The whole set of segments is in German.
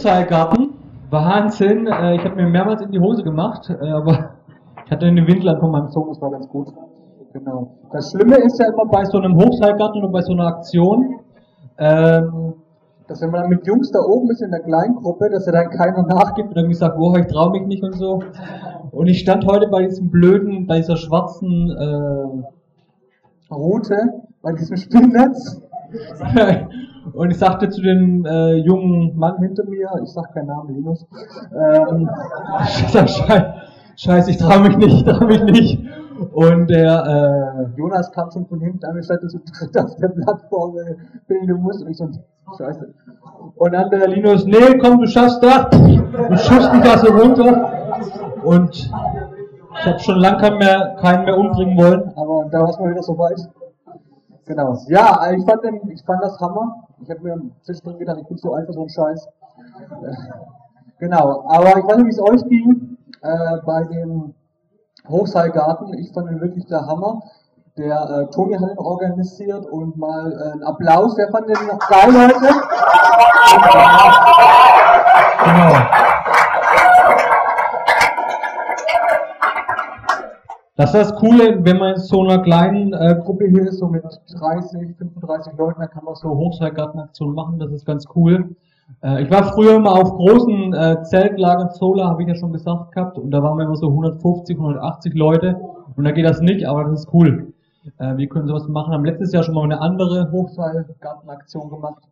Hochseilgarten, Wahnsinn. Äh, ich habe mir mehrmals in die Hose gemacht, äh, aber ich hatte eine Windel an von meinem Sohn, das war ganz gut. Genau. Das Schlimme ist ja immer bei so einem Hochseilgarten oder bei so einer Aktion, ähm, dass wenn man dann mit Jungs da oben ist in der Kleingruppe, dass er dann keiner nachgibt und irgendwie sagt, boah, ich trau mich nicht und so. Und ich stand heute bei diesem blöden, bei dieser schwarzen äh, Route, bei diesem Spinnennetz. und ich sagte zu dem äh, jungen Mann hinter mir, ich sag keinen Namen, Linus, ähm, ich sag, scheiße, ich trau mich nicht, ich trau mich nicht. Und der äh, Jonas kam schon von hinten an und stand so dritt auf der Plattform, äh, bin du musst. Und ich so, scheiße. Und dann der Linus, nee, komm, du schaffst das. Schubst mich da so runter. Und ich habe schon lange keinen mehr, keinen mehr umbringen wollen, aber da war es mal wieder so weit. Genau. Ja, ich fand, den, ich fand das Hammer. Ich habe mir zwischendrin gedacht, ich bin so einfach so ein Scheiß. Genau. Aber ich weiß nicht, wie es euch ging äh, bei dem Hochseilgarten. Ich fand ihn wirklich der Hammer. Der äh, Toni hat ihn organisiert und mal äh, einen Applaus. Wer fand den noch geil heute? Genau. Das ist das Coole, wenn man in so einer kleinen äh, Gruppe hier ist, so mit 30, 35 Leuten, dann kann man so Hochseilgartenaktionen machen, das ist ganz cool. Äh, ich war früher immer auf großen äh, Zeltlagern, Solar, habe ich ja schon gesagt gehabt, und da waren wir immer so 150, 180 Leute, und da geht das nicht, aber das ist cool. Äh, wir können sowas machen, haben letztes Jahr schon mal eine andere Hochseilgartenaktion gemacht,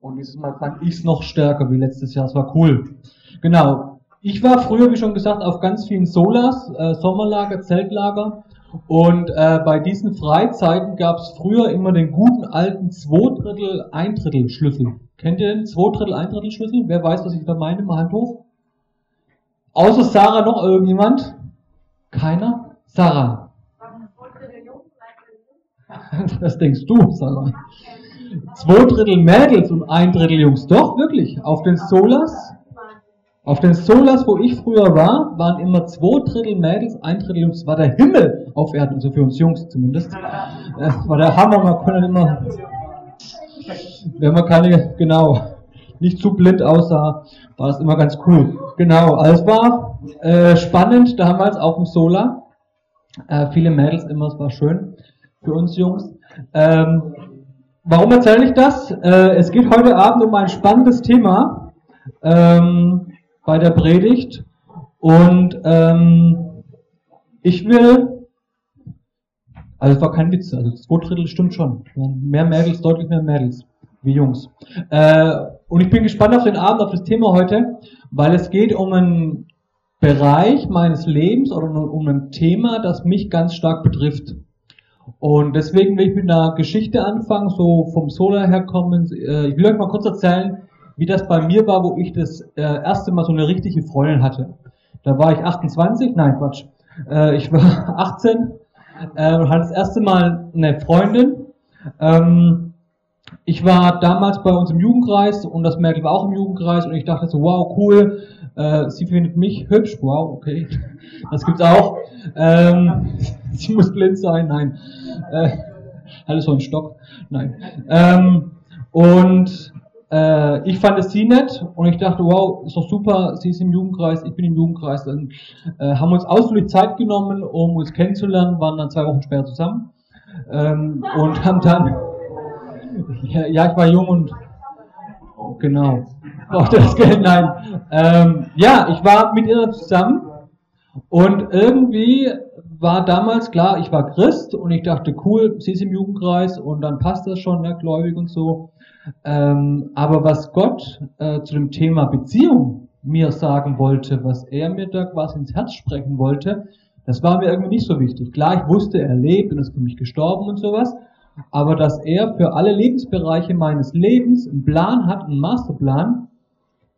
und dieses Mal fand ich es noch stärker wie letztes Jahr, es war cool. Genau. Ich war früher, wie schon gesagt, auf ganz vielen Solas, äh, Sommerlager, Zeltlager, und äh, bei diesen Freizeiten gab es früher immer den guten alten Zweidrittel, Eindrittel Schlüssel. Kennt ihr den Zweidrittel, Eindrittel Schlüssel? Wer weiß, was ich da meine? Mal Hand hoch. Außer Sarah noch irgendjemand? Keiner? Sarah. Das denkst du, Sarah. Zwei Drittel Mädels und ein Drittel Jungs. Doch, wirklich. Auf den Solas auf den Solas, wo ich früher war, waren immer zwei Drittel Mädels, ein Drittel Jungs. War der Himmel auf Erden, also für uns Jungs zumindest. Das war der Hammer, man konnte immer, wenn man keine, genau, nicht zu blind aussah, war das immer ganz cool. Genau, also es war äh, spannend damals auf dem Solar. Äh, viele Mädels immer, es war schön für uns Jungs. Ähm, warum erzähle ich das? Äh, es geht heute Abend um ein spannendes Thema. Ähm, bei der Predigt. Und ähm, ich will, also es war kein Witz, also zwei Drittel stimmt schon. Mehr Mädels, deutlich mehr Mädels wie Jungs. Äh, und ich bin gespannt auf den Abend, auf das Thema heute, weil es geht um einen Bereich meines Lebens oder um ein Thema, das mich ganz stark betrifft. Und deswegen will ich mit einer Geschichte anfangen, so vom Solar herkommen. Äh, ich will euch mal kurz erzählen, wie das bei mir war, wo ich das äh, erste Mal so eine richtige Freundin hatte. Da war ich 28, nein, Quatsch. Äh, ich war 18 äh, und hatte das erste Mal eine Freundin. Ähm, ich war damals bei uns im Jugendkreis und das Mädel war auch im Jugendkreis und ich dachte so, wow, cool, äh, sie findet mich hübsch, wow, okay, das gibt's auch. Ähm, sie muss blind sein, nein. Äh, alles so ein Stock, nein. Ähm, und äh, ich fand es sie nett und ich dachte, wow, ist doch super, sie ist im Jugendkreis, ich bin im Jugendkreis. Dann äh, haben uns ausführlich Zeit genommen, um uns kennenzulernen, waren dann zwei Wochen später zusammen ähm, und haben dann, ja, ja, ich war jung und genau, brauchte das Geld, nein. Ähm, ja, ich war mit ihr zusammen und irgendwie war damals klar, ich war Christ und ich dachte, cool, sie ist im Jugendkreis und dann passt das schon, ne, gläubig und so. Ähm, aber was Gott äh, zu dem Thema Beziehung mir sagen wollte, was er mir da quasi ins Herz sprechen wollte, das war mir irgendwie nicht so wichtig. Klar, ich wusste, er lebt und ist für mich gestorben und sowas, aber dass er für alle Lebensbereiche meines Lebens einen Plan hat, einen Masterplan,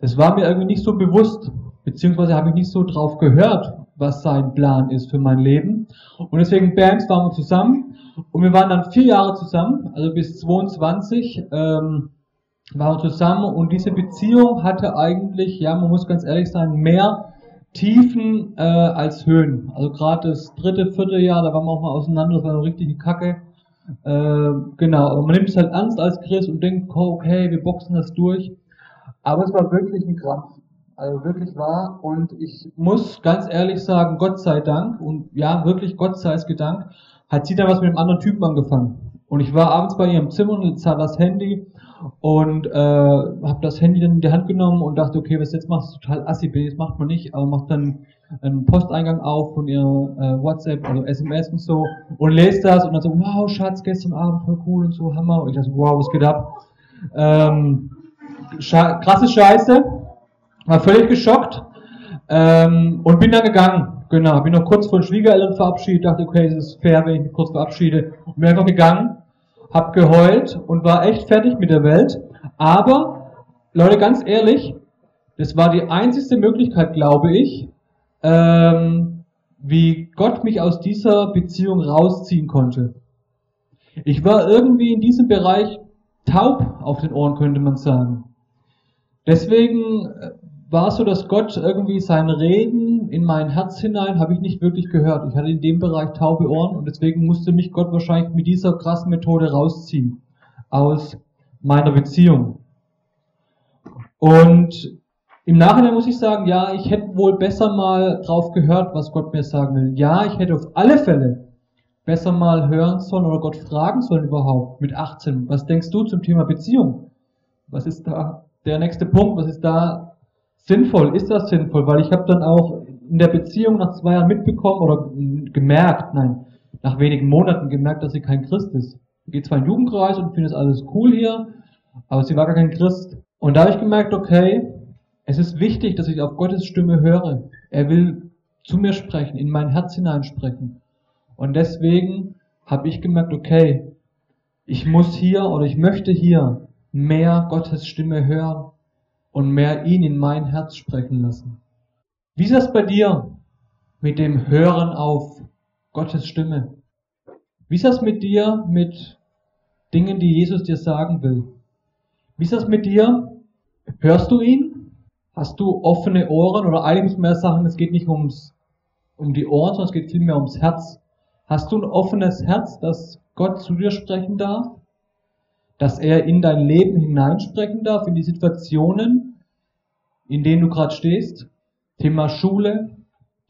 das war mir irgendwie nicht so bewusst, beziehungsweise habe ich nicht so drauf gehört, was sein Plan ist für mein Leben. Und deswegen, Bams, waren wir zusammen und wir waren dann vier Jahre zusammen, also bis 22 ähm, waren wir zusammen und diese Beziehung hatte eigentlich, ja, man muss ganz ehrlich sein, mehr Tiefen äh, als Höhen. Also gerade das dritte, vierte Jahr, da waren wir auch mal auseinander, das war eine richtige Kacke. Äh, genau, aber man nimmt es halt ernst als Christ und denkt, okay, wir boxen das durch. Aber es war wirklich ein Krampf. Also wirklich wahr. Und ich muss ganz ehrlich sagen, Gott sei Dank, und ja, wirklich Gott sei gedankt, hat sie dann was mit einem anderen Typen angefangen. Und ich war abends bei ihrem Zimmer und sah das Handy und äh, habe das Handy dann in die Hand genommen und dachte, okay, was jetzt machst du total assi, das macht man nicht, aber macht dann einen Posteingang auf von ihr äh, WhatsApp, also SMS und so und lest das und dann so, wow, Schatz, gestern Abend voll cool und so, Hammer. Und ich dachte, wow, was geht ab? Ähm, scha krasse Scheiße, war völlig geschockt ähm, und bin dann gegangen. Genau, bin noch kurz von Schwiegereltern verabschiedet, dachte, okay, es ist fair, wenn ich mich kurz verabschiede. Und bin einfach gegangen, hab geheult und war echt fertig mit der Welt. Aber, Leute, ganz ehrlich, das war die einzigste Möglichkeit, glaube ich, ähm, wie Gott mich aus dieser Beziehung rausziehen konnte. Ich war irgendwie in diesem Bereich taub auf den Ohren, könnte man sagen. Deswegen äh, war so, dass Gott irgendwie sein Reden in mein Herz hinein habe ich nicht wirklich gehört. Ich hatte in dem Bereich taube Ohren und deswegen musste mich Gott wahrscheinlich mit dieser krassen Methode rausziehen aus meiner Beziehung. Und im Nachhinein muss ich sagen, ja, ich hätte wohl besser mal drauf gehört, was Gott mir sagen will. Ja, ich hätte auf alle Fälle besser mal hören sollen oder Gott fragen sollen überhaupt mit 18. Was denkst du zum Thema Beziehung? Was ist da der nächste Punkt? Was ist da sinnvoll? Ist das sinnvoll? Weil ich habe dann auch in der Beziehung nach zwei Jahren mitbekommen oder gemerkt, nein, nach wenigen Monaten gemerkt, dass sie kein Christ ist. Sie geht zwar in den Jugendkreis und findet alles cool hier, aber sie war gar kein Christ. Und da habe ich gemerkt, okay, es ist wichtig, dass ich auf Gottes Stimme höre. Er will zu mir sprechen, in mein Herz hineinsprechen. Und deswegen habe ich gemerkt, okay, ich muss hier oder ich möchte hier mehr Gottes Stimme hören und mehr ihn in mein Herz sprechen lassen. Wie ist das bei dir mit dem Hören auf Gottes Stimme? Wie ist das mit dir mit Dingen, die Jesus dir sagen will? Wie ist das mit dir? Hörst du ihn Hast du offene Ohren oder eigentlich mehr Sachen, es geht nicht ums, um die Ohren, sondern es geht vielmehr ums Herz. Hast du ein offenes Herz, dass Gott zu dir sprechen darf? Dass er in dein Leben hineinsprechen darf, in die Situationen, in denen du gerade stehst? Thema Schule,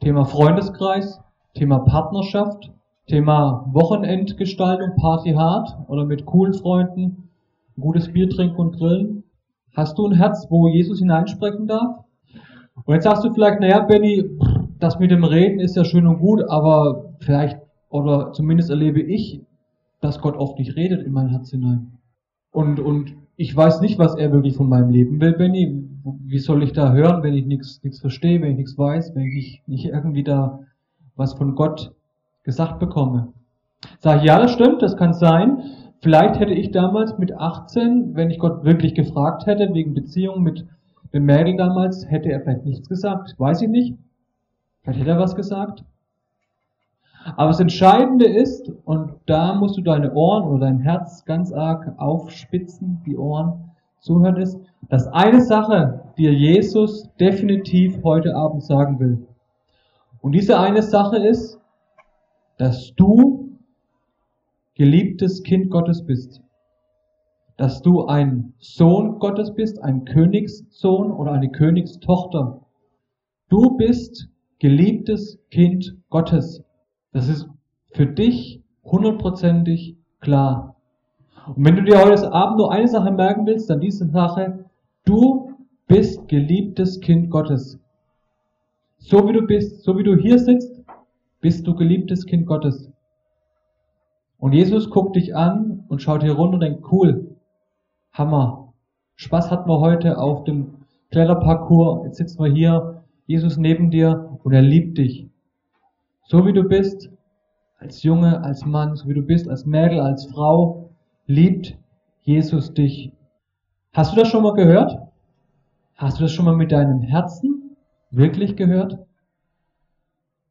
Thema Freundeskreis, Thema Partnerschaft, Thema Wochenendgestaltung, Party hart oder mit coolen Freunden, gutes Bier trinken und grillen. Hast du ein Herz, wo Jesus hineinsprechen darf? Und jetzt sagst du vielleicht, naja, Benny, das mit dem Reden ist ja schön und gut, aber vielleicht, oder zumindest erlebe ich, dass Gott oft nicht redet in mein Herz hinein. Und, und ich weiß nicht, was er wirklich von meinem Leben will, Benny. Wie soll ich da hören, wenn ich nichts verstehe, wenn ich nichts weiß, wenn ich nicht irgendwie da was von Gott gesagt bekomme? Sag ich, ja, das stimmt, das kann sein. Vielleicht hätte ich damals mit 18, wenn ich Gott wirklich gefragt hätte, wegen Beziehung mit dem Mädel damals, hätte er vielleicht nichts gesagt. Weiß ich nicht. Vielleicht hätte er was gesagt. Aber das Entscheidende ist, und da musst du deine Ohren oder dein Herz ganz arg aufspitzen, die Ohren zuhören ist, dass eine Sache dir Jesus definitiv heute Abend sagen will. Und diese eine Sache ist, dass du geliebtes Kind Gottes bist, dass du ein Sohn Gottes bist, ein Königssohn oder eine Königstochter. Du bist geliebtes Kind Gottes. Das ist für dich hundertprozentig klar. Und wenn du dir heute Abend nur eine Sache merken willst, dann diese Sache, du bist geliebtes Kind Gottes. So wie du bist, so wie du hier sitzt, bist du geliebtes Kind Gottes. Und Jesus guckt dich an und schaut hier runter und denkt, cool, Hammer. Spaß hatten wir heute auf dem Kletterparcours. Jetzt sitzen wir hier, Jesus neben dir und er liebt dich. So wie du bist, als Junge, als Mann, so wie du bist, als Mädel, als Frau, liebt Jesus dich. Hast du das schon mal gehört? Hast du das schon mal mit deinem Herzen wirklich gehört?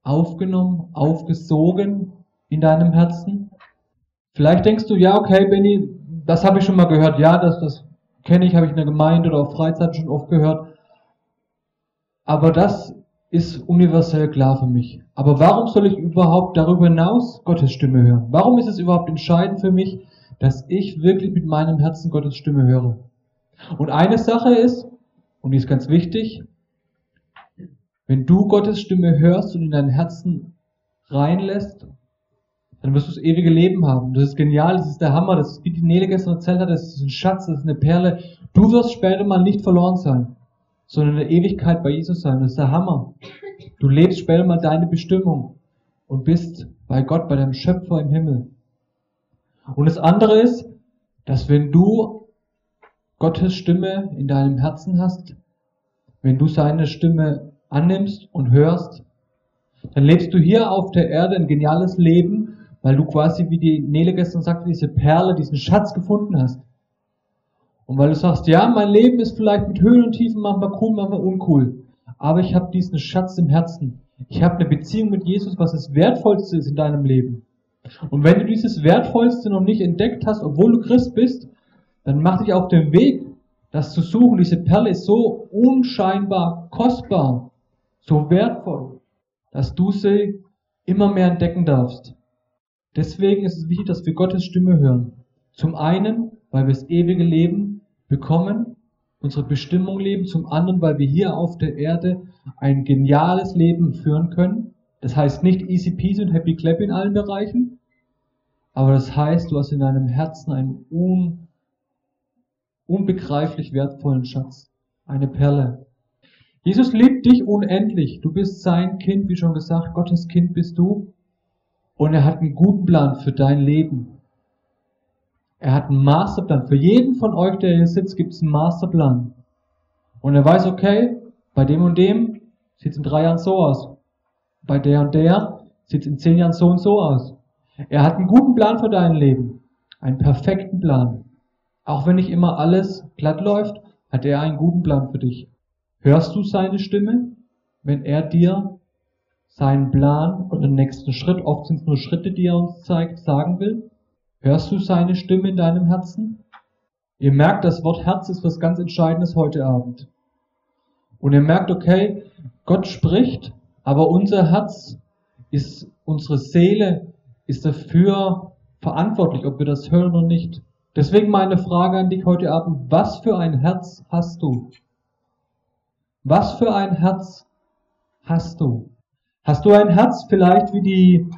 Aufgenommen, aufgesogen in deinem Herzen? Vielleicht denkst du, ja, okay, Benny, das habe ich schon mal gehört. Ja, das, das kenne ich, habe ich in der Gemeinde oder auf Freizeit schon oft gehört. Aber das ist universell klar für mich. Aber warum soll ich überhaupt darüber hinaus Gottes Stimme hören? Warum ist es überhaupt entscheidend für mich, dass ich wirklich mit meinem Herzen Gottes Stimme höre? Und eine Sache ist, Und die ist ganz wichtig. Wenn du Gottes Stimme hörst und in dein Herzen reinlässt, dann wirst du das ewige Leben haben. Das ist genial, das ist der Hammer, das ist wie die Nele gestern erzählt hat, das ist ein Schatz, das ist eine Perle. Du wirst später mal nicht verloren sein, sondern in der Ewigkeit bei Jesus sein. Das ist der Hammer. Du lebst später mal deine Bestimmung und bist bei Gott, bei deinem Schöpfer im Himmel. Und das andere ist, dass wenn du Gottes Stimme in deinem Herzen hast, wenn du seine Stimme annimmst und hörst, dann lebst du hier auf der Erde ein geniales Leben, weil du quasi, wie die Nele gestern sagte, diese Perle, diesen Schatz gefunden hast. Und weil du sagst, ja, mein Leben ist vielleicht mit Höhen und Tiefen manchmal cool, manchmal uncool, aber ich habe diesen Schatz im Herzen. Ich habe eine Beziehung mit Jesus, was das Wertvollste ist in deinem Leben. Und wenn du dieses Wertvollste noch nicht entdeckt hast, obwohl du Christ bist, dann mach dich auf den Weg, das zu suchen. Diese Perle ist so unscheinbar kostbar, so wertvoll, dass du sie immer mehr entdecken darfst. Deswegen ist es wichtig, dass wir Gottes Stimme hören. Zum einen, weil wir das ewige Leben bekommen, unsere Bestimmung leben. Zum anderen, weil wir hier auf der Erde ein geniales Leben führen können. Das heißt nicht easy peasy und happy clap in allen Bereichen, aber das heißt, du hast in deinem Herzen einen un, unbegreiflich wertvollen Schatz, eine Perle. Jesus liebt dich unendlich. Du bist sein Kind, wie schon gesagt, Gottes Kind bist du. Und er hat einen guten Plan für dein Leben. Er hat einen Masterplan. Für jeden von euch, der hier sitzt, gibt es einen Masterplan. Und er weiß, okay, bei dem und dem sieht es in drei Jahren so aus bei der und der sieht es in zehn Jahren so und so aus. Er hat einen guten Plan für dein Leben. Einen perfekten Plan. Auch wenn nicht immer alles glatt läuft, hat er einen guten Plan für dich. Hörst du seine Stimme, wenn er dir seinen Plan oder den nächsten Schritt, oft sind es nur Schritte, die er uns zeigt, sagen will? Hörst du seine Stimme in deinem Herzen? Ihr merkt, das Wort Herz ist was ganz Entscheidendes heute Abend. Und ihr merkt, okay, Gott spricht aber unser Herz ist, unsere Seele ist dafür verantwortlich, ob wir das hören oder nicht. Deswegen meine Frage an dich heute Abend, was für ein Herz hast du? Was für ein Herz hast du? Hast du ein Herz vielleicht wie die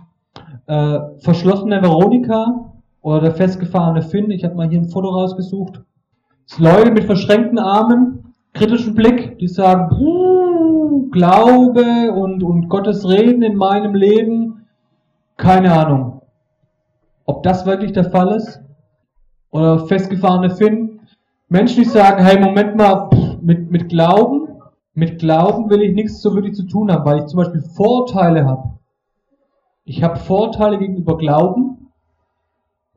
äh, verschlossene Veronika oder der festgefahrene Finn? Ich habe mal hier ein Foto rausgesucht. Das Leute mit verschränkten Armen, kritischen Blick, die sagen, Glaube und, und Gottes Reden in meinem Leben, keine Ahnung. Ob das wirklich der Fall ist? Oder festgefahrene Finn? Menschen, die sagen, hey, Moment mal, mit, mit Glauben, mit Glauben will ich nichts so wirklich zu tun haben, weil ich zum Beispiel Vorteile habe. Ich habe Vorteile gegenüber Glauben,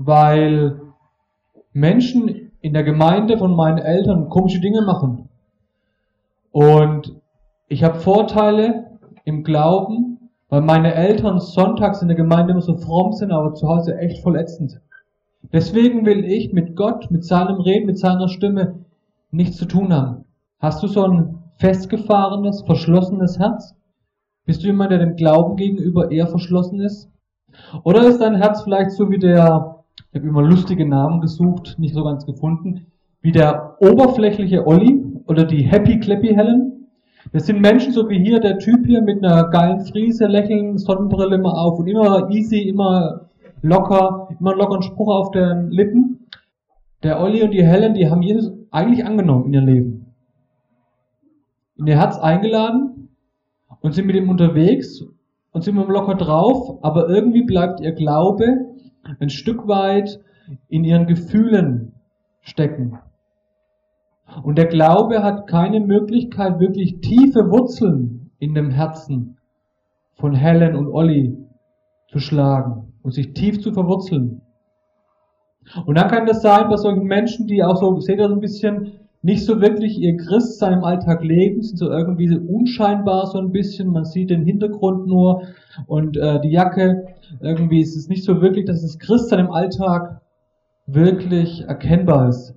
weil Menschen in der Gemeinde von meinen Eltern komische Dinge machen. Und ich habe Vorteile im Glauben, weil meine Eltern sonntags in der Gemeinde immer so fromm sind, aber zu Hause echt verletzend. Deswegen will ich mit Gott, mit seinem Reden, mit seiner Stimme nichts zu tun haben. Hast du so ein festgefahrenes, verschlossenes Herz? Bist du jemand, der dem Glauben gegenüber eher verschlossen ist? Oder ist dein Herz vielleicht so wie der, ich habe immer lustige Namen gesucht, nicht so ganz gefunden, wie der oberflächliche Olli oder die Happy Clappy Helen? Das sind Menschen, so wie hier der Typ hier mit einer geilen Friese, lächeln, Sonnenbrille immer auf und immer easy, immer locker, immer lockeren Spruch auf den Lippen. Der Olli und die Helen, die haben Jesus eigentlich angenommen in ihr Leben. In ihr Herz eingeladen und sind mit ihm unterwegs und sind mit ihm locker drauf, aber irgendwie bleibt ihr Glaube ein Stück weit in ihren Gefühlen stecken. Und der Glaube hat keine Möglichkeit, wirklich tiefe Wurzeln in dem Herzen von Helen und Olli zu schlagen und sich tief zu verwurzeln. Und dann kann das sein bei solchen Menschen, die auch so, seht ihr so ein bisschen, nicht so wirklich ihr Christsein im Alltag leben, sind so irgendwie unscheinbar so ein bisschen, man sieht den Hintergrund nur und äh, die Jacke, irgendwie ist es nicht so wirklich, dass das Christsein im Alltag wirklich erkennbar ist.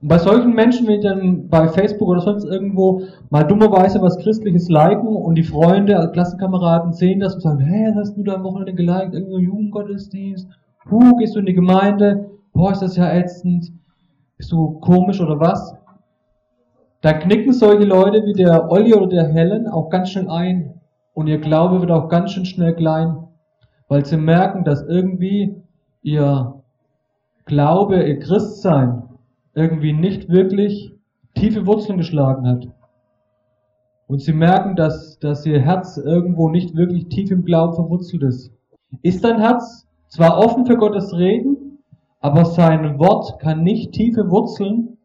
Und bei solchen Menschen, wenn die dann bei Facebook oder sonst irgendwo mal dummerweise was Christliches liken und die Freunde, Klassenkameraden sehen das und sagen, hey, hast du da am Wochenende geliked? Irgendwo Jugendgottesdienst? Puh, gehst du in die Gemeinde? Boah, ist das ja ätzend. Bist du komisch oder was? Da knicken solche Leute wie der Olli oder der Helen auch ganz schnell ein und ihr Glaube wird auch ganz schön schnell klein, weil sie merken, dass irgendwie ihr Glaube, ihr Christsein irgendwie nicht wirklich tiefe Wurzeln geschlagen hat. Und sie merken, dass, dass ihr Herz irgendwo nicht wirklich tief im Glauben verwurzelt ist. Ist dein Herz zwar offen für Gottes Reden, aber sein Wort kann nicht tiefe Wurzeln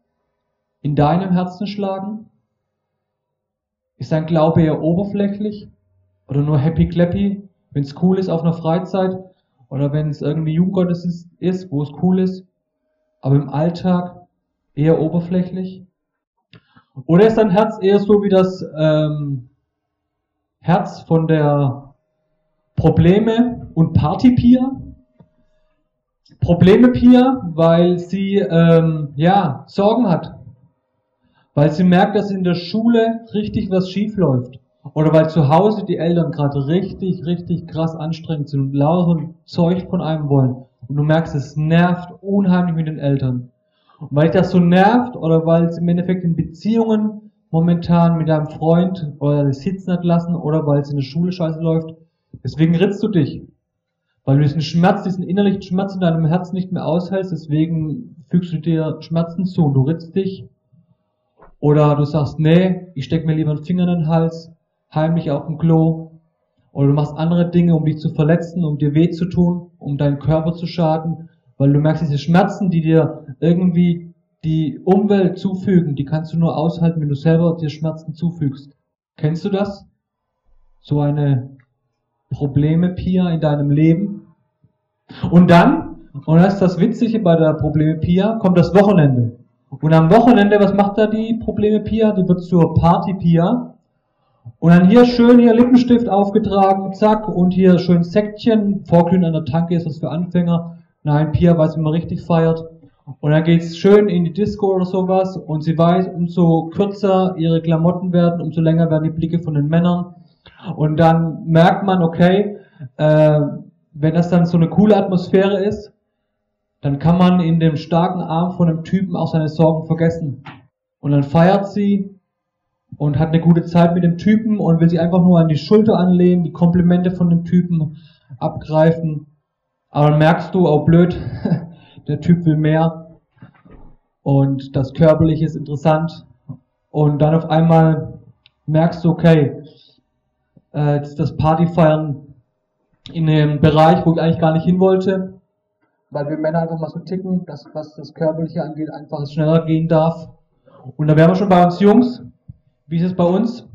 in deinem Herzen schlagen? Ist dein Glaube eher oberflächlich oder nur happy clappy, wenn es cool ist auf einer Freizeit oder wenn es irgendwie Jugendgottesdienst ist, wo es cool ist, aber im Alltag eher oberflächlich? Oder ist dein Herz eher so wie das ähm, Herz von der Probleme- und Partypia? Probleme Pia, weil sie ähm, ja Sorgen hat, weil sie merkt, dass in der Schule richtig was schief läuft oder weil zu Hause die Eltern gerade richtig, richtig krass anstrengend sind und lauter so Zeug von einem wollen und du merkst, es nervt unheimlich mit den Eltern. Und weil dich das so nervt oder weil es im Endeffekt in Beziehungen momentan mit deinem Freund oder das sitzen hat lassen oder weil es in der Schule scheiße läuft, deswegen ritzt du dich. Weil du diesen Schmerz, diesen innerlichen Schmerz in deinem Herzen nicht mehr aushältst, deswegen fügst du dir Schmerzen zu und du ritzt dich. Oder du sagst, nee, ich steck mir lieber einen Finger in den Hals, heimlich auf dem Klo. Oder du machst andere Dinge, um dich zu verletzen, um dir weh zu tun, um deinen Körper zu schaden, weil du merkst, diese Schmerzen, die dir irgendwie die Umwelt zufügen, die kannst du nur aushalten, wenn du selber dir Schmerzen zufügst. Kennst du das? So eine Probleme, Pia, in deinem Leben. Und dann, und das ist das Witzige bei der Probleme Pia, kommt das Wochenende. Und am Wochenende, was macht da die Probleme Pia? Die wird zur Party Pia. Und dann hier schön hier Lippenstift aufgetragen, zack, und hier schön Säckchen, vorglühen an der Tanke ist das für Anfänger. Nein, Pia weiß, wie man richtig feiert. Und dann geht's schön in die Disco oder sowas und sie weiß, umso kürzer ihre Klamotten werden, umso länger werden die Blicke von den Männern. Und dann merkt man, okay, äh, wenn das dann so eine coole Atmosphäre ist, dann kann man in dem starken Arm von einem Typen auch seine Sorgen vergessen. Und dann feiert sie und hat eine gute Zeit mit dem Typen und will sie einfach nur an die Schulter anlehnen, die Komplimente von dem Typen abgreifen. Aber dann merkst du, oh blöd, der Typ will mehr und das Körperliche ist interessant. Und dann auf einmal merkst du, okay, äh, das Partyfeiern in einem Bereich, wo ich eigentlich gar nicht hin wollte, weil wir Männer einfach mal so ticken, dass was das Körperliche angeht, einfach schneller gehen darf. Und da wären wir schon bei uns Jungs. Wie ist es bei uns?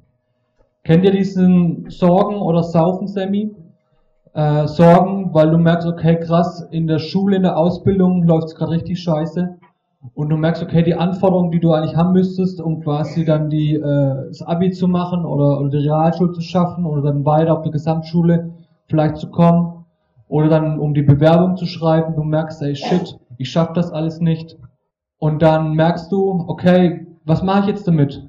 Kennt ihr diesen Sorgen oder Saufen, Sammy? Äh, Sorgen, weil du merkst, okay, krass, in der Schule, in der Ausbildung läuft es gerade richtig scheiße und du merkst, okay, die Anforderungen, die du eigentlich haben müsstest, um quasi dann die, äh, das Abi zu machen oder, oder die Realschule zu schaffen oder dann weiter auf die Gesamtschule vielleicht zu kommen oder dann um die Bewerbung zu schreiben, du merkst, ey, shit, ich schaff das alles nicht. Und dann merkst du, okay, was mache ich jetzt damit?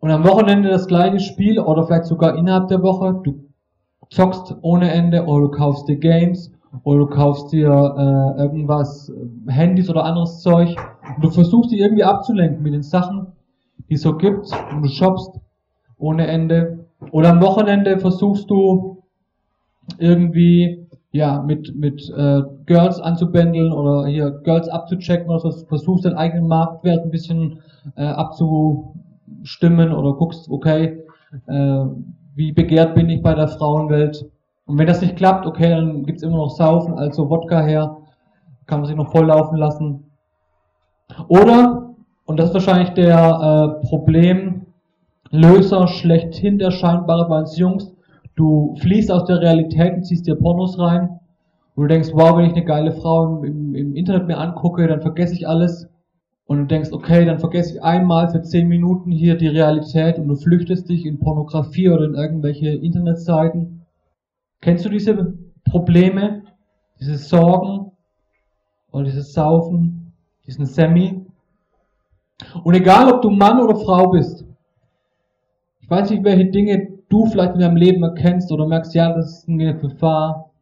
Und am Wochenende das gleiche Spiel oder vielleicht sogar innerhalb der Woche, du zockst ohne Ende oder du kaufst dir Games oder du kaufst dir äh, irgendwas, äh, Handys oder anderes Zeug. Und du versuchst die irgendwie abzulenken mit den Sachen, die es so gibt. Und du shoppst ohne Ende. Oder am Wochenende versuchst du irgendwie ja mit mit äh, Girls anzubändeln oder hier Girls abzuchecken oder so, versuchst deinen eigenen Marktwert ein bisschen äh, abzustimmen oder guckst, okay, äh, wie begehrt bin ich bei der Frauenwelt und wenn das nicht klappt, okay, dann gibt's immer noch Saufen, also Wodka her, kann man sich noch volllaufen lassen. Oder, und das ist wahrscheinlich der äh, Problemlöser schlechthin, der scheinbare bei uns Jungs, du fließt aus der Realität und ziehst dir Pornos rein und du denkst, wow, wenn ich eine geile Frau im, im Internet mir angucke, dann vergesse ich alles. Und du denkst, okay, dann vergesse ich einmal für 10 Minuten hier die Realität und du flüchtest dich in Pornografie oder in irgendwelche Internetseiten Kennst du diese Probleme, diese Sorgen oder dieses Saufen, diesen Semi? Und egal, ob du Mann oder Frau bist, ich weiß nicht, welche Dinge du vielleicht in deinem Leben erkennst oder merkst, ja, das ist eine Gefahr,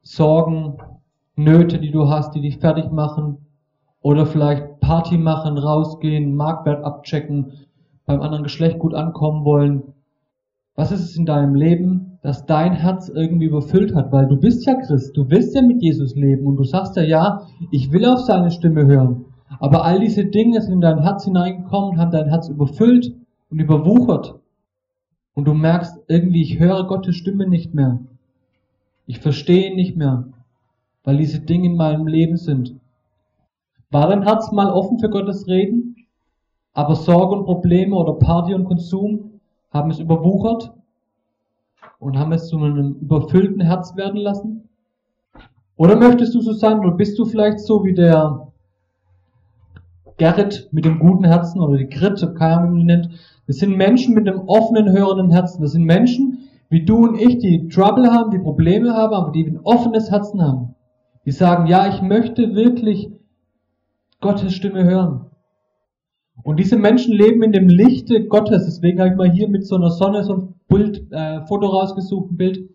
Sorgen, Nöte, die du hast, die dich fertig machen, oder vielleicht Party machen, rausgehen, Marktwert abchecken, beim anderen Geschlecht gut ankommen wollen. Was ist es in deinem Leben, das dein Herz irgendwie überfüllt hat? Weil du bist ja Christ, du willst ja mit Jesus leben und du sagst ja, ja, ich will auf seine Stimme hören. Aber all diese Dinge sind in dein Herz hineingekommen und haben dein Herz überfüllt und überwuchert. Und du merkst irgendwie, ich höre Gottes Stimme nicht mehr. Ich verstehe nicht mehr, weil diese Dinge in meinem Leben sind. War dein Herz mal offen für Gottes Reden? Aber Sorge und Probleme oder Party und Konsum haben es überwuchert und haben es zu einem überfüllten Herz werden lassen? Oder möchtest du so sein, oder bist du vielleicht so wie der Gerrit mit dem guten Herzen oder die Grit, keine Ahnung, wie man nennt. Das sind Menschen mit einem offenen, hörenden Herzen. Das sind Menschen wie du und ich, die Trouble haben, die Probleme haben, aber die ein offenes Herzen haben. Die sagen, ja, ich möchte wirklich Gottes Stimme hören. Und diese Menschen leben in dem Lichte Gottes. Deswegen habe ich mal hier mit so einer Sonne so ein Bild, äh, Foto rausgesucht, ein Bild,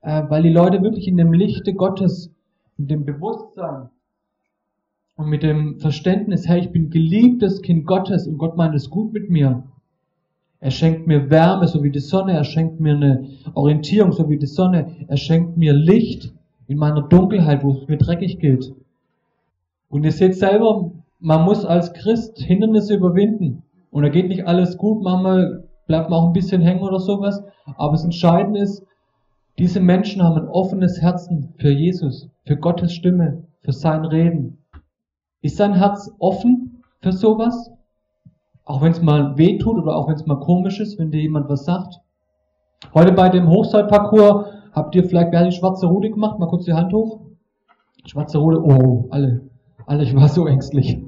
äh, weil die Leute wirklich in dem Lichte Gottes, in dem Bewusstsein und mit dem Verständnis, hey, ich bin geliebtes Kind Gottes und Gott meint es gut mit mir. Er schenkt mir Wärme, so wie die Sonne. Er schenkt mir eine Orientierung, so wie die Sonne. Er schenkt mir Licht in meiner Dunkelheit, wo es mir dreckig geht. Und ihr seht selber, man muss als Christ Hindernisse überwinden. Und da geht nicht alles gut, manchmal bleibt man auch ein bisschen hängen oder sowas. Aber das Entscheidende ist, diese Menschen haben ein offenes Herzen für Jesus, für Gottes Stimme, für sein Reden. Ist dein Herz offen für sowas? Auch wenn es mal weh tut oder auch wenn es mal komisch ist, wenn dir jemand was sagt? Heute bei dem Hochseilparcours habt ihr vielleicht, wer hat die schwarze Rute gemacht? Mal kurz die Hand hoch. Schwarze Rute, oh, alle. Alle, ich war so ängstlich.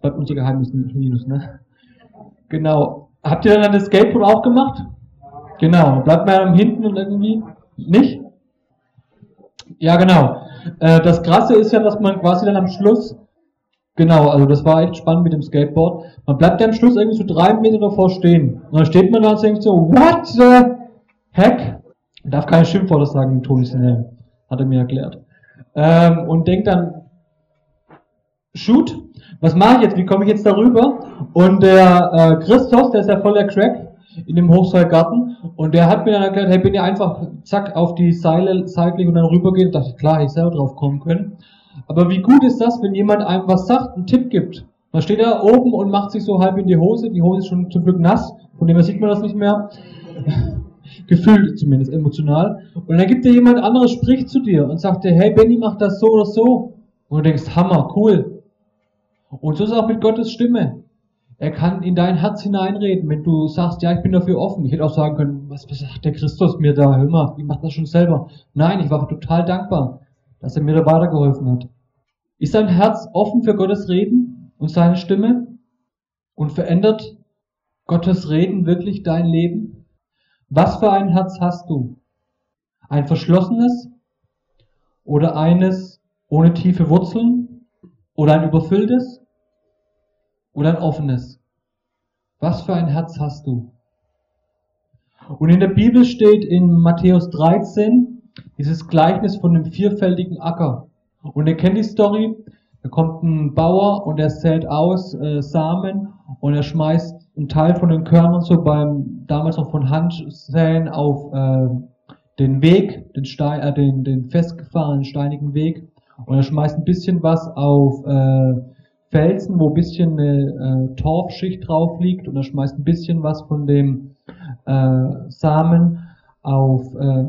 Bleibt unser Geheimnis Minus, ne? Genau. Habt ihr dann das Skateboard auch gemacht? Genau. Bleibt man hinten und irgendwie nicht? Ja, genau. Äh, das Krasse ist ja, dass man quasi dann am Schluss, genau, also das war echt spannend mit dem Skateboard, man bleibt ja am Schluss irgendwie so drei Meter davor stehen. Und dann steht man da und denkt so, what the heck? Ich darf keine Schimpfworte sagen Toni Sinel, hat er mir erklärt. Ähm, und denkt dann, shoot, was mache ich jetzt, wie komme ich jetzt darüber? Und der äh, Christoph, der ist ja voll der Crack, in dem Hochseilgarten und der hat mir dann erklärt, hey, bin ich einfach zack auf die Seile seitlich und dann rübergehen. Da dachte ich, klar, ich selber drauf kommen können. Aber wie gut ist das, wenn jemand einem was sagt, einen Tipp gibt? Man steht da oben und macht sich so halb in die Hose. Die Hose ist schon zum Glück nass, von dem her sieht man das nicht mehr. Gefühlt zumindest, emotional. Und dann gibt dir jemand anderes, spricht zu dir und sagt dir, hey Benny, mach das so oder so. Und du denkst, Hammer, cool. Und so ist es auch mit Gottes Stimme. Er kann in dein Herz hineinreden, wenn du sagst, ja, ich bin dafür offen. Ich hätte auch sagen können, was, was sagt der Christus mir da? Hör mal, ich mach das schon selber. Nein, ich war total dankbar, dass er mir da weitergeholfen hat. Ist dein Herz offen für Gottes Reden und seine Stimme? Und verändert Gottes Reden wirklich dein Leben? Was für ein Herz hast du? Ein verschlossenes oder eines ohne tiefe Wurzeln oder ein überfülltes? Oder ein offenes. Was für ein Herz hast du? Und in der Bibel steht in Matthäus 13 dieses Gleichnis von dem vierfältigen Acker. Und ihr kennt die Story. Da kommt ein Bauer und er sät aus äh, Samen und er schmeißt einen Teil von den Körnern so beim damals noch von Hand säen auf äh, den Weg, den, Stein, äh, den, den festgefahrenen steinigen Weg und er schmeißt ein bisschen was auf äh, Felsen, wo ein bisschen eine äh, Torfschicht drauf liegt und er schmeißt ein bisschen was von dem äh, Samen auf äh,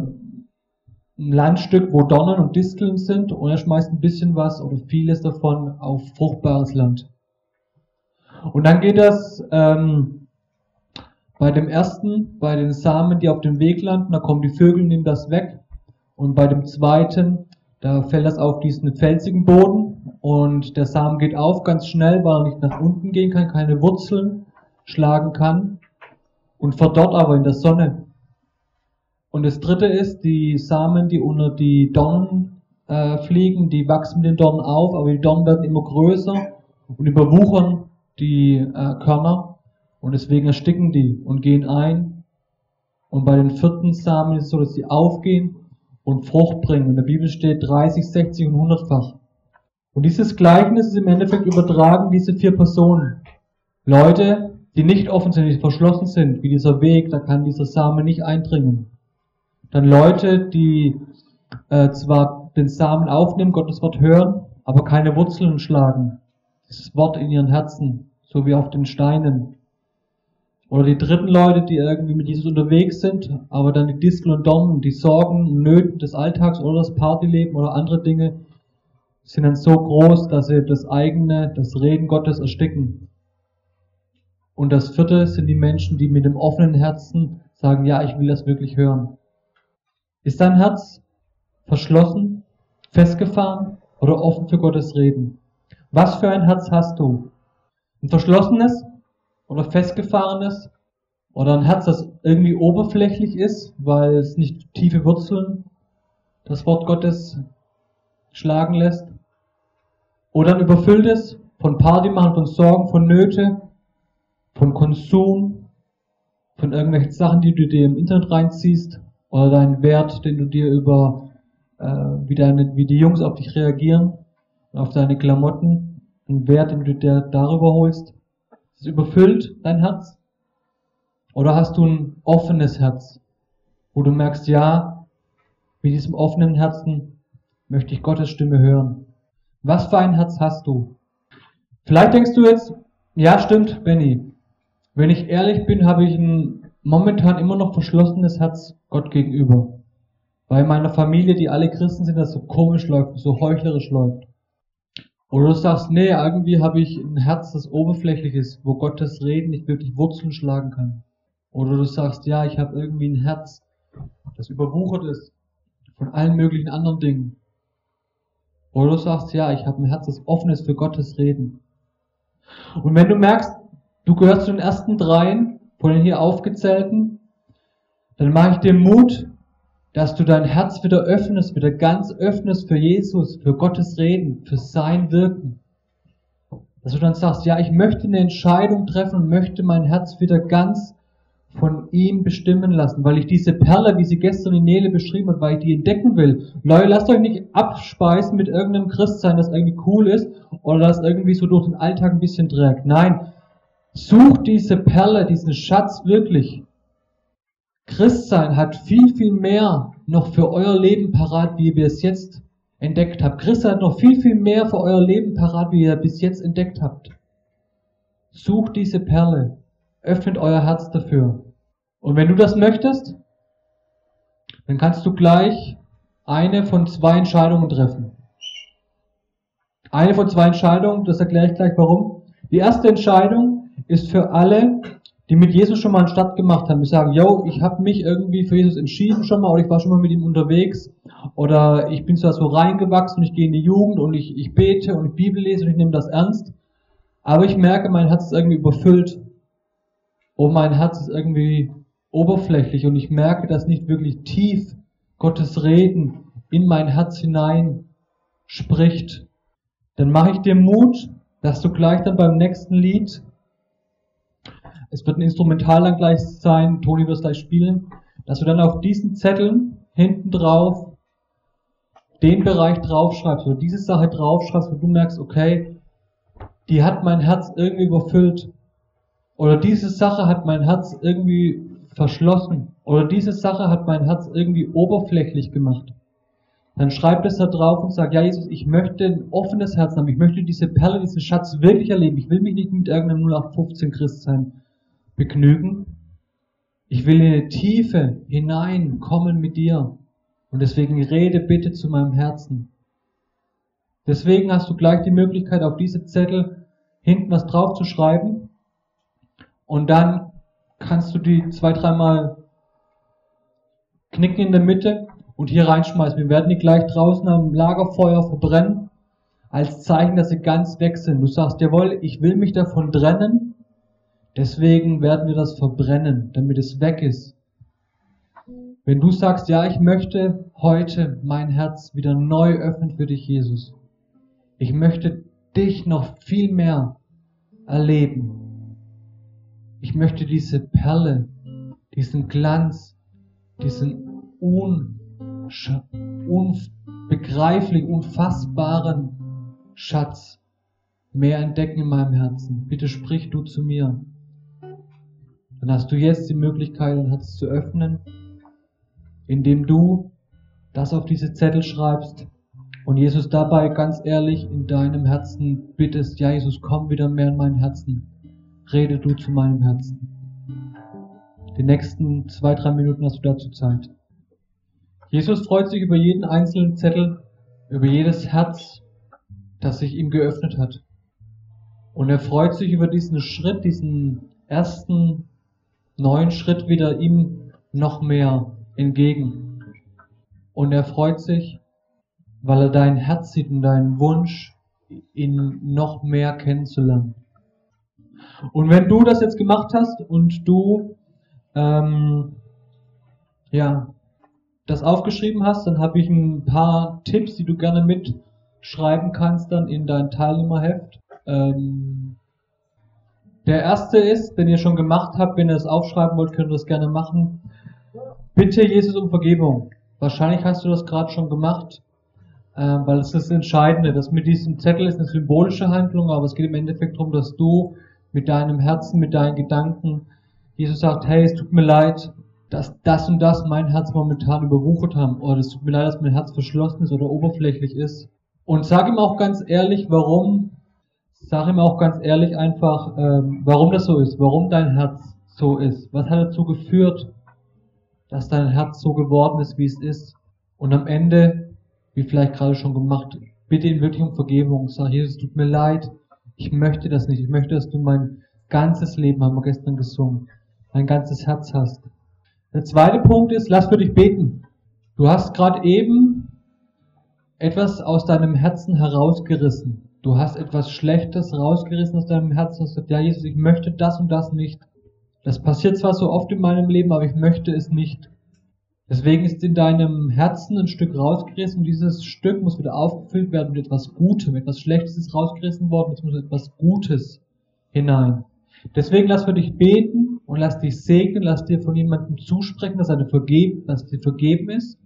ein Landstück, wo Dornen und Disteln sind und er schmeißt ein bisschen was oder vieles davon auf fruchtbares Land. Und dann geht das ähm, bei dem ersten, bei den Samen, die auf dem Weg landen, da kommen die Vögel, nehmen das weg. Und bei dem zweiten, da fällt das auf diesen felsigen Boden und der Samen geht auf ganz schnell, weil er nicht nach unten gehen kann, keine Wurzeln schlagen kann und verdorrt aber in der Sonne. Und das dritte ist, die Samen, die unter die Dornen äh, fliegen, die wachsen mit den Dornen auf, aber die Dornen werden immer größer und überwuchern die äh, Körner und deswegen ersticken die und gehen ein. Und bei den vierten Samen ist es so, dass sie aufgehen und Frucht bringen. In der Bibel steht 30, 60 und 100-fach. Und dieses Gleichnis ist im Endeffekt übertragen, diese vier Personen. Leute, die nicht offen sind, die verschlossen sind, wie dieser Weg, da kann dieser Same nicht eindringen. Dann Leute, die äh, zwar den Samen aufnehmen, Gottes Wort hören, aber keine Wurzeln schlagen. Dieses Wort in ihren Herzen, so wie auf den Steinen. Oder die dritten Leute, die irgendwie mit Jesus unterwegs sind, aber dann die Distel und Dornen, die Sorgen und Nöten des Alltags oder das Partyleben oder andere Dinge sind dann so groß, dass sie das eigene, das Reden Gottes ersticken. Und das vierte sind die Menschen, die mit dem offenen Herzen sagen, ja, ich will das wirklich hören. Ist dein Herz verschlossen, festgefahren oder offen für Gottes Reden? Was für ein Herz hast du? Ein verschlossenes oder festgefahrenes? Oder ein Herz, das irgendwie oberflächlich ist, weil es nicht tiefe Wurzeln das Wort Gottes schlagen lässt? Oder ein überfülltes von Party machen, von Sorgen, von Nöte, von Konsum, von irgendwelchen Sachen, die du dir im Internet reinziehst, oder deinen Wert, den du dir über, äh, wie, deine, wie die Jungs auf dich reagieren, auf deine Klamotten, einen Wert, den du dir darüber holst. Ist es überfüllt, dein Herz? Oder hast du ein offenes Herz, wo du merkst, ja, mit diesem offenen Herzen möchte ich Gottes Stimme hören. Was für ein Herz hast du? Vielleicht denkst du jetzt, ja stimmt, Benny, wenn ich ehrlich bin, habe ich ein momentan immer noch verschlossenes Herz Gott gegenüber. Weil in meiner Familie, die alle Christen sind, das so komisch läuft, so heuchlerisch läuft. Oder du sagst, nee, irgendwie habe ich ein Herz, das oberflächlich ist, wo Gottes Reden nicht wirklich Wurzeln schlagen kann. Oder du sagst, ja, ich habe irgendwie ein Herz, das überwuchert ist von allen möglichen anderen Dingen. Oder du sagst, ja, ich habe ein Herz, das offen ist für Gottes Reden. Und wenn du merkst, du gehörst zu den ersten dreien von den hier aufgezählten, dann mache ich dir Mut, dass du dein Herz wieder öffnest, wieder ganz öffnest für Jesus, für Gottes Reden, für sein Wirken. Dass du dann sagst, ja, ich möchte eine Entscheidung treffen und möchte mein Herz wieder ganz von ihm bestimmen lassen, weil ich diese Perle, wie sie gestern in Nele beschrieben hat, weil ich die entdecken will. Leute, lasst euch nicht abspeisen mit irgendeinem Christsein, das irgendwie cool ist oder das irgendwie so durch den Alltag ein bisschen trägt. Nein, Sucht diese Perle, diesen Schatz wirklich. Christsein hat viel, viel mehr noch für euer Leben parat, wie ihr es jetzt entdeckt habt. Christsein hat noch viel, viel mehr für euer Leben parat, wie ihr bis jetzt entdeckt habt. Sucht diese Perle. Öffnet euer Herz dafür. Und wenn du das möchtest, dann kannst du gleich eine von zwei Entscheidungen treffen. Eine von zwei Entscheidungen, das erkläre ich gleich warum. Die erste Entscheidung ist für alle, die mit Jesus schon mal einen Start gemacht haben, die sagen, yo, ich habe mich irgendwie für Jesus entschieden schon mal oder ich war schon mal mit ihm unterwegs oder ich bin zwar so reingewachsen und ich gehe in die Jugend und ich, ich bete und ich Bibel lese und ich nehme das ernst, aber ich merke, mein Herz ist irgendwie überfüllt und mein Herz ist irgendwie oberflächlich und ich merke, dass nicht wirklich tief Gottes Reden in mein Herz hinein spricht. Dann mache ich dir Mut, dass du gleich dann beim nächsten Lied es wird ein Instrumental dann gleich sein, Toni wird es gleich spielen, dass du dann auf diesen Zetteln hinten drauf den Bereich draufschreibst oder diese Sache draufschreibst, wo du merkst, okay, die hat mein Herz irgendwie überfüllt. Oder diese Sache hat mein Herz irgendwie verschlossen. Oder diese Sache hat mein Herz irgendwie oberflächlich gemacht. Dann schreib es da drauf und sag, ja Jesus, ich möchte ein offenes Herz haben. Ich möchte diese Perle, diesen Schatz wirklich erleben. Ich will mich nicht mit irgendeinem 0815 Christ sein begnügen. Ich will in die Tiefe hineinkommen mit dir. Und deswegen rede bitte zu meinem Herzen. Deswegen hast du gleich die Möglichkeit, auf diese Zettel hinten was drauf zu schreiben. Und dann kannst du die zwei, dreimal knicken in der Mitte und hier reinschmeißen. Wir werden die gleich draußen am Lagerfeuer verbrennen, als Zeichen, dass sie ganz weg sind. Du sagst, jawohl, ich will mich davon trennen, Deswegen werden wir das verbrennen, damit es weg ist. Wenn du sagst, ja, ich möchte heute mein Herz wieder neu öffnen für dich, Jesus. Ich möchte dich noch viel mehr erleben. Ich möchte diese Perle, diesen Glanz, diesen unbegreiflichen, unfassbaren Schatz mehr entdecken in meinem Herzen. Bitte sprich du zu mir. dann hast du jetzt die Möglichkeit, dein Herz zu öffnen, indem du das auf diese Zettel schreibst und Jesus dabei ganz ehrlich in deinem Herzen bittest, ja Jesus, komm wieder mehr in mein Herzen. Rede du zu meinem Herzen. Die nächsten zwei, drei Minuten hast du dazu Zeit. Jesus freut sich über jeden einzelnen Zettel, über jedes Herz, das sich ihm geöffnet hat. Und er freut sich über diesen Schritt, diesen ersten neuen Schritt wieder ihm noch mehr entgegen. Und er freut sich, weil er dein Herz sieht und deinen Wunsch, ihn noch mehr kennenzulernen. Und wenn du das jetzt gemacht hast und du ähm, ja das aufgeschrieben hast, dann habe ich ein paar Tipps, die du gerne mitschreiben kannst dann in dein Teilnehmerheft. Ähm, der erste ist, den ihr schon gemacht habt, wenn ihr es aufschreiben wollt, könnt ihr das gerne machen. Bitte Jesus um Vergebung. Wahrscheinlich hast du das gerade schon gemacht, äh, weil es ist das Entscheidende. Das mit diesem Zettel ist eine symbolische Handlung, aber es geht im Endeffekt darum, dass du mit deinem Herzen, mit deinen Gedanken, Jesus sagt, hey, es tut mir leid, dass das und das mein Herz momentan überwuchert haben, oder es tut mir leid, dass mein Herz verschlossen ist oder oberflächlich ist. Und sag ihm auch ganz ehrlich, warum sag ihm auch ganz ehrlich einfach, ähm, warum das so ist, warum dein Herz so ist. Was hat dazu geführt, dass dein Herz so geworden ist, wie es ist. Und am Ende, wie vielleicht gerade schon gemacht, bitte ihn wirklich um Vergebung. Sag, Jesus, tut mir leid, ich möchte das nicht. Ich möchte, dass du mein ganzes Leben, haben wir gestern gesungen, mein ganzes Herz hast. Der zweite Punkt ist, lass für dich beten. Du hast gerade eben etwas aus deinem Herzen herausgerissen. Du hast etwas Schlechtes rausgerissen aus deinem Herzen und gesagt, ja Jesus, ich möchte das und das nicht. Das passiert zwar so oft in meinem Leben, aber ich möchte es nicht. Deswegen ist in deinem Herzen ein Stück rausgerissen und dieses Stück muss wieder aufgefüllt werden mit etwas Gutem. Etwas Schlechtes ist rausgerissen worden, es muss etwas Gutes hinein. Deswegen lass für dich beten und lass dich segnen, lass dir von jemandem zusprechen, dass, eine vergeben, dass dir vergeben ist,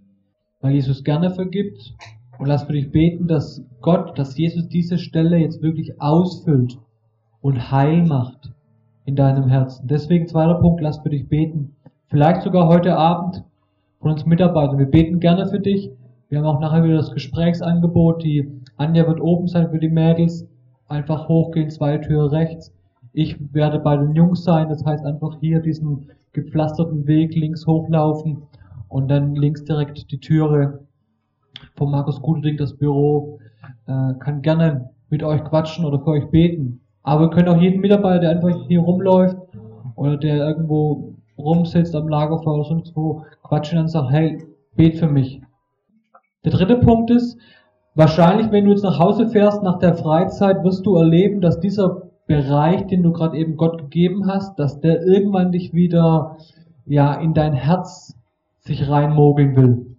weil Jesus gerne vergibt und lass für dich beten, dass Gott, dass Jesus diese Stelle jetzt wirklich ausfüllt und heil macht in deinem Herzen. Deswegen zweiter Punkt, lass für dich beten. Vielleicht sogar heute Abend von uns Mitarbeitern. Wir beten gerne für dich. Wir haben auch nachher wieder das Gesprächsangebot. Die Anja wird oben sein für die Mädels. Einfach hochgehen, zwei Türe rechts. Ich werde bei den Jungs sein. Das heißt einfach hier diesen gepflasterten Weg links hochlaufen und dann links direkt die Türe von Markus Guderding, das Büro, äh, kann gerne mit euch quatschen oder für euch beten. Aber ihr könnt auch jeden Mitarbeiter, der einfach hier rumläuft oder der irgendwo rumsitzt am Lagerfeuer oder sonst wo, quatschen und sagen, hey, bet für mich. Der dritte Punkt ist, wahrscheinlich, wenn du jetzt nach Hause fährst nach der Freizeit, wirst du erleben, dass dieser Bereich, den du gerade eben Gott gegeben hast, dass der irgendwann dich wieder ja in dein Herz sich reinmogeln will.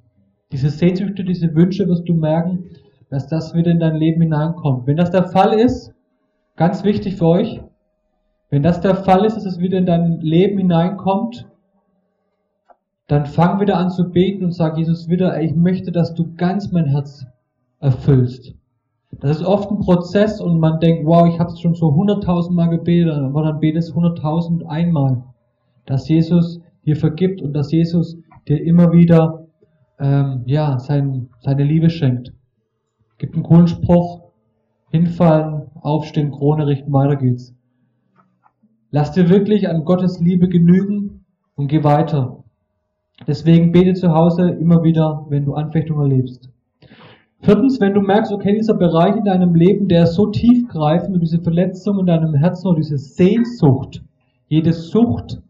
Diese Sehnsüchte, diese Wünsche wirst du merken, dass das wieder in dein Leben hineinkommt. Wenn das der Fall ist, ganz wichtig für euch, wenn das der Fall ist, dass es wieder in dein Leben hineinkommt, dann fang wieder an zu beten und sag Jesus wieder, ich möchte, dass du ganz mein Herz erfüllst. Das ist oft ein Prozess und man denkt, wow, ich habe es schon so hunderttausend Mal gebetet, aber dann betest hunderttausend einmal, dass Jesus dir vergibt und dass Jesus dir immer wieder ähm, ja, sein, seine Liebe schenkt. Gibt einen coolen Spruch. Hinfallen, aufstehen, Krone richten, weiter geht's. Lass dir wirklich an Gottes Liebe genügen und geh weiter. Deswegen bete zu Hause immer wieder, wenn du Anfechtung erlebst. Viertens, wenn du merkst, okay, dieser Bereich in deinem Leben, der ist so tiefgreifend und diese Verletzung in deinem Herzen oder diese Sehnsucht, jede Sucht,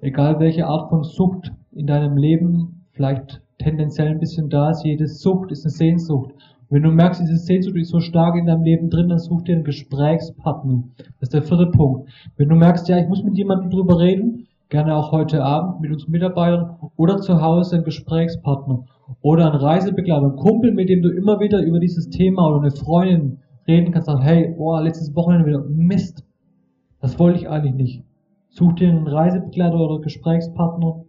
egal welche Art von Sucht in deinem Leben vielleicht tendenziell ein bisschen da ist. Jede Sucht ist eine Sehnsucht. Wenn du merkst, diese Sehnsucht ist so stark in deinem Leben drin, dann such dir einen Gesprächspartner. Das ist der vierte Punkt. Wenn du merkst, ja, ich muss mit jemandem drüber reden, gerne auch heute Abend mit uns Mitarbeitern oder zu Hause einen Gesprächspartner oder einen Reisebegleiter, einen Kumpel, mit dem du immer wieder über dieses Thema oder eine Freundin reden kannst, sagen, hey, oh, letztes Wochenende wieder, Mist, das wollte ich eigentlich nicht. Such dir einen Reisebegleiter oder Gesprächspartner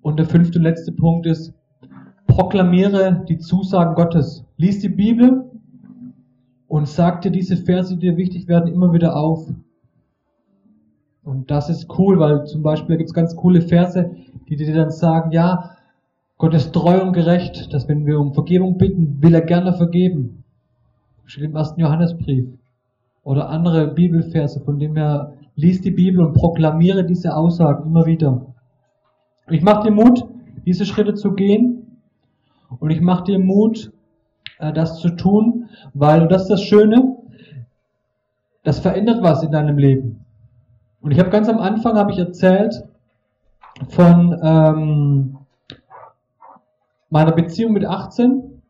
und der fünfte und letzte Punkt ist, proklamiere die Zusagen Gottes. Lies die Bibel und sag dir diese Verse, die dir wichtig werden, immer wieder auf. Und das ist cool, weil zum Beispiel gibt es ganz coole Verse, die dir dann sagen, ja, Gott ist treu und gerecht, dass wenn wir um Vergebung bitten, will er gerne vergeben. Steht im ersten Johannesbrief. Oder andere Bibelverse, von denen er liest die Bibel und proklamiere diese Aussagen immer wieder. Ich mache dir Mut, diese Schritte zu gehen. Und ich mache dir Mut, äh, das zu tun, weil das ist das Schöne, das verändert was in deinem Leben. Und ich habe ganz am Anfang habe ich erzählt von ähm, meiner Beziehung mit 18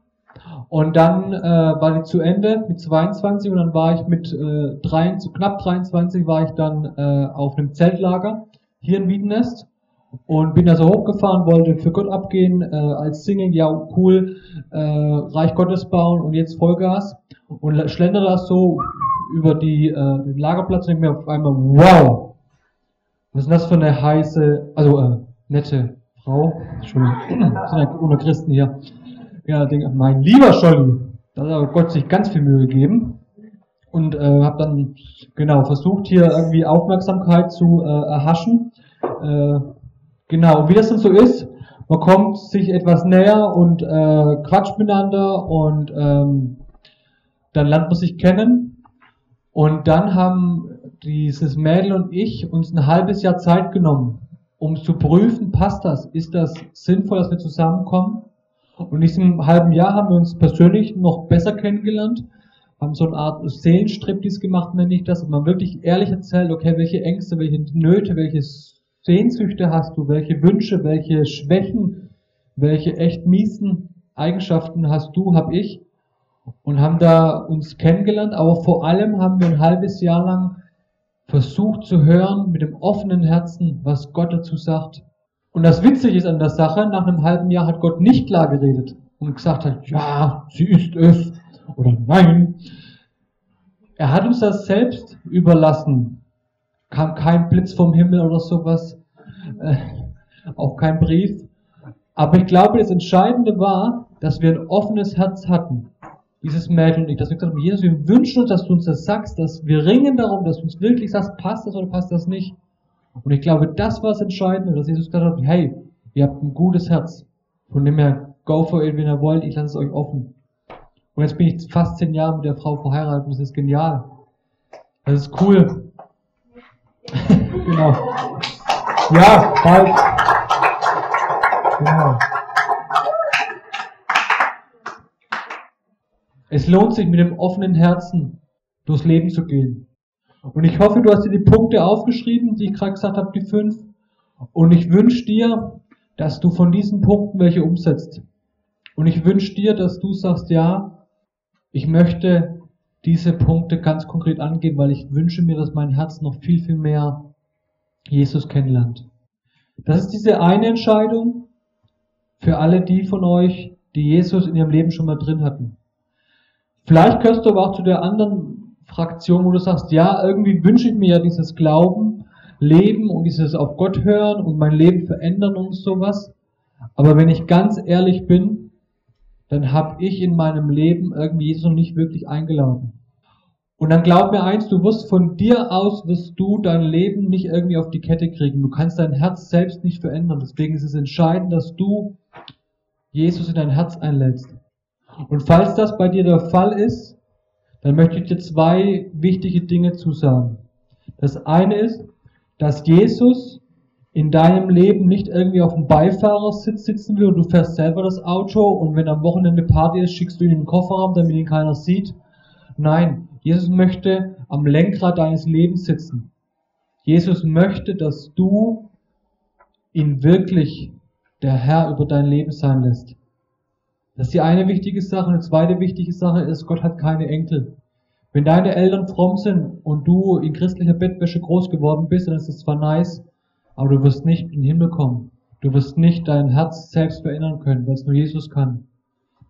und dann äh, war die zu Ende mit 22 und dann war ich mit äh, drei, zu knapp 23 war ich dann äh, auf einem Zeltlager hier in Wiedenest und bin also hochgefahren, wollte für Gott abgehen, äh, als Single, ja cool, äh, Reich Gottes bauen und jetzt Vollgas und schlender das so über die, äh, den Lagerplatz und ich mir auf einmal, wow, was ist das für eine heiße, also äh, nette Frau, Entschuldigung, sind ja ohne Christen hier. Ja, denke, mein lieber Scholli, da hat Gott sich ganz viel Mühe gegeben und äh, habe dann genau versucht hier irgendwie Aufmerksamkeit zu äh, erhaschen. Äh, genau, und wie das dann so ist, man kommt sich etwas näher und äh, quatscht miteinander und ähm, dann lernt man sich kennen und dann haben dieses Mädel und ich uns ein halbes Jahr Zeit genommen, um zu prüfen, passt das? Ist das sinnvoll, dass wir zusammenkommen? Und in diesem halben Jahr haben wir uns persönlich noch besser kennengelernt, haben so eine Art Seelenstriptease gemacht, nenne ich das, und man wirklich ehrlich erzählt, okay, welche Ängste, welche Nöte, welche Sehnsüchte hast du, welche Wünsche, welche Schwächen, welche echt miesen Eigenschaften hast du, hab ich, und haben da uns kennengelernt, aber vor allem haben wir ein halbes Jahr lang versucht zu hören mit dem offenen Herzen, was Gott dazu sagt. Und das Witzige ist an der Sache, nach einem halben Jahr hat Gott nicht klar geredet und gesagt hat, ja, sie ist es oder nein. Er hat uns das selbst überlassen. Kam kein Blitz vom Himmel oder sowas, äh, auch kein Brief. Aber ich glaube, das Entscheidende war, dass wir ein offenes Herz hatten dieses Mädel und ich, dass wir gesagt haben, Jesus, wir wünschen uns, dass du uns das sagst, dass wir ringen darum, dass du uns wirklich sagst, passt das oder passt das nicht. Und ich glaube, das war das Entscheidende, dass Jesus gesagt hat, hey, ihr habt ein gutes Herz. Von dem her, go for it, wenn ihr wollt, ich lasse es euch offen. Und jetzt bin ich fast zehn Jahre mit der Frau verheiratet und das ist genial. Das ist cool. Genau. Ja, bald. Genau. Es lohnt sich mit dem offenen Herzen durchs Leben zu gehen. Und ich hoffe, du hast dir die Punkte aufgeschrieben, die ich gerade gesagt habe, die fünf. Und ich wünsche dir, dass du von diesen Punkten welche umsetzt. Und ich wünsche dir, dass du sagst, ja, ich möchte diese Punkte ganz konkret angehen, weil ich wünsche mir, dass mein Herz noch viel, viel mehr Jesus kennenlernt. Das ist diese eine Entscheidung für alle die von euch, die Jesus in ihrem Leben schon mal drin hatten. Vielleicht gehörst du aber auch zu der anderen Fraktion, wo du sagst, ja, irgendwie wünsche ich mir ja dieses Glauben, Leben und dieses auf Gott hören und mein Leben verändern und sowas. Aber wenn ich ganz ehrlich bin, dann habe ich in meinem Leben irgendwie Jesus noch nicht wirklich eingeladen. Und dann glaub mir eins, du wirst von dir aus, wirst du dein Leben nicht irgendwie auf die Kette kriegen. Du kannst dein Herz selbst nicht verändern. Deswegen ist es entscheidend, dass du Jesus in dein Herz einlädst. Und falls das bei dir der Fall ist, dann möchte ich dir zwei wichtige Dinge zusagen. Das eine ist, dass Jesus in deinem Leben nicht irgendwie auf dem Beifahrersitz sitzen will und du fährst selber das Auto und wenn am Wochenende Party ist, schickst du ihn in den Kofferraum, damit ihn keiner sieht. Nein, Jesus möchte am Lenkrad deines Lebens sitzen. Jesus möchte, dass du ihn wirklich der Herr über dein Leben sein lässt. Das ist die eine wichtige Sache. Die zweite wichtige Sache ist, Gott hat keine Enkel. Wenn deine Eltern fromm sind und du in christlicher Bettwäsche groß geworden bist, dann ist das zwar nice, aber du wirst nicht in den Himmel kommen. Du wirst nicht dein Herz selbst verändern können, es nur Jesus kann.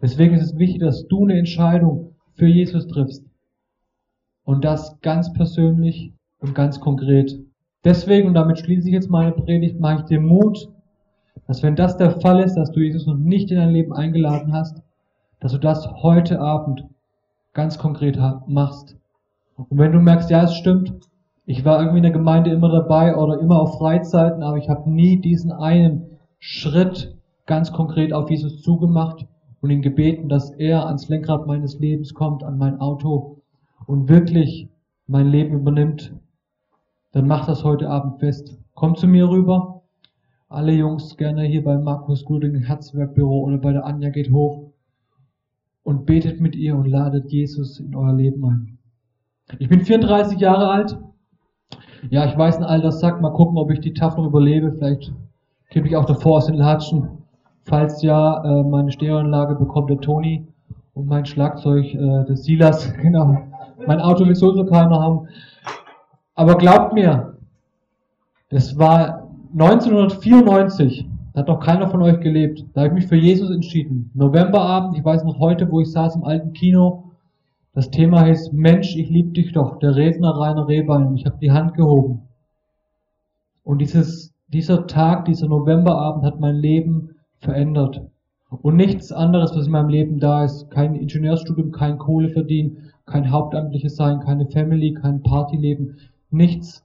Deswegen ist es wichtig, dass du eine Entscheidung für Jesus triffst. Und das ganz persönlich und ganz konkret. Deswegen, und damit schließe ich jetzt meine Predigt, mache ich dir Mut, dass wenn das der Fall ist, dass du Jesus noch nicht in dein Leben eingeladen hast, dass du das heute Abend ganz konkret machst. Und wenn du merkst, ja, es stimmt, Ich war irgendwie in der Gemeinde immer dabei oder immer auf Freizeiten, aber ich habe nie diesen einen Schritt ganz konkret auf Jesus zugemacht und ihn gebeten, dass er ans Lenkrad meines Lebens kommt, an mein Auto und wirklich mein Leben übernimmt. Dann mach das heute Abend fest. Komm zu mir rüber. Alle Jungs gerne hier beim Markus Guding Herzwerkbüro oder bei der Anja geht hoch und betet mit ihr und ladet Jesus in euer Leben ein. Ich bin 34 Jahre alt ja, ich weiß ein alter Sack, mal gucken, ob ich die TAF noch überlebe. Vielleicht kriege ich auch davor aus den Latschen. Falls ja, äh, meine Stereoanlage bekommt der Toni und mein Schlagzeug äh, des Silas. Genau. Mein Auto will sowieso keiner haben. Aber glaubt mir, das war 1994. Da hat noch keiner von euch gelebt. Da habe ich mich für Jesus entschieden. Novemberabend, ich weiß noch heute, wo ich saß im alten Kino das Thema heißt Mensch, ich liebe dich doch, der Redner Rainer Rehbein. Ich habe die Hand gehoben. Und dieses, dieser Tag, dieser Novemberabend hat mein Leben verändert. Und nichts anderes, was in meinem Leben da ist. Kein Ingenieursstudium, kein Kohle verdienen, kein Hauptamtliches sein, keine Family, kein Partyleben. Nichts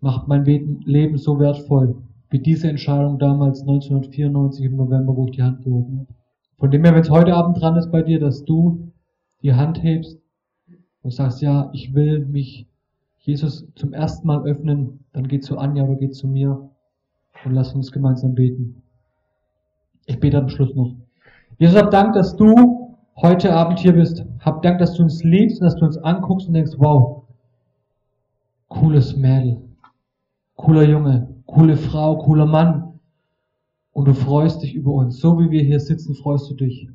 macht mein Leben so wertvoll wie diese Entscheidung damals 1994 im November, wo ich die Hand gehoben habe. Von dem her, wenn es heute Abend dran ist bei dir, dass du die Hand hebst und sagst, ja, ich will mich Jesus zum ersten Mal öffnen, dann geh zu Anja oder geh zu mir und lass uns gemeinsam beten. Ich bete am Schluss noch. Jesus, hab Dank, dass du heute Abend hier bist. Hab Dank, dass du uns liebst und dass du uns anguckst und denkst, wow, cooles Mädel, cooler Junge, coole Frau, cooler Mann. Und du freust dich über uns. So wie wir hier sitzen, freust du dich.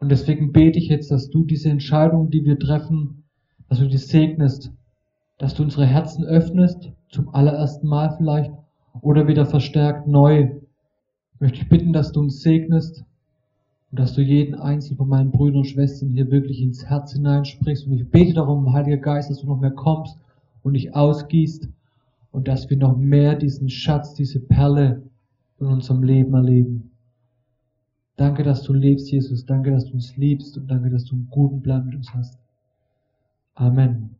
Und deswegen bete ich jetzt, dass du diese Entscheidung, die wir treffen, dass du die segnest, dass du unsere Herzen öffnest, zum allerersten Mal vielleicht, oder wieder verstärkt neu. Möchte ich bitten, dass du uns segnest und dass du jeden einzelnen von meinen Brüdern und Schwestern hier wirklich ins Herz hineinsprichst. Und ich bete darum, Heiliger Geist, dass du noch mehr kommst und dich ausgießt und dass wir noch mehr diesen Schatz, diese Perle in unserem Leben erleben. Danke, dass du lebst, Jesus. Danke, dass du uns liebst und danke, dass du einen guten Plan mit uns hast. Amen.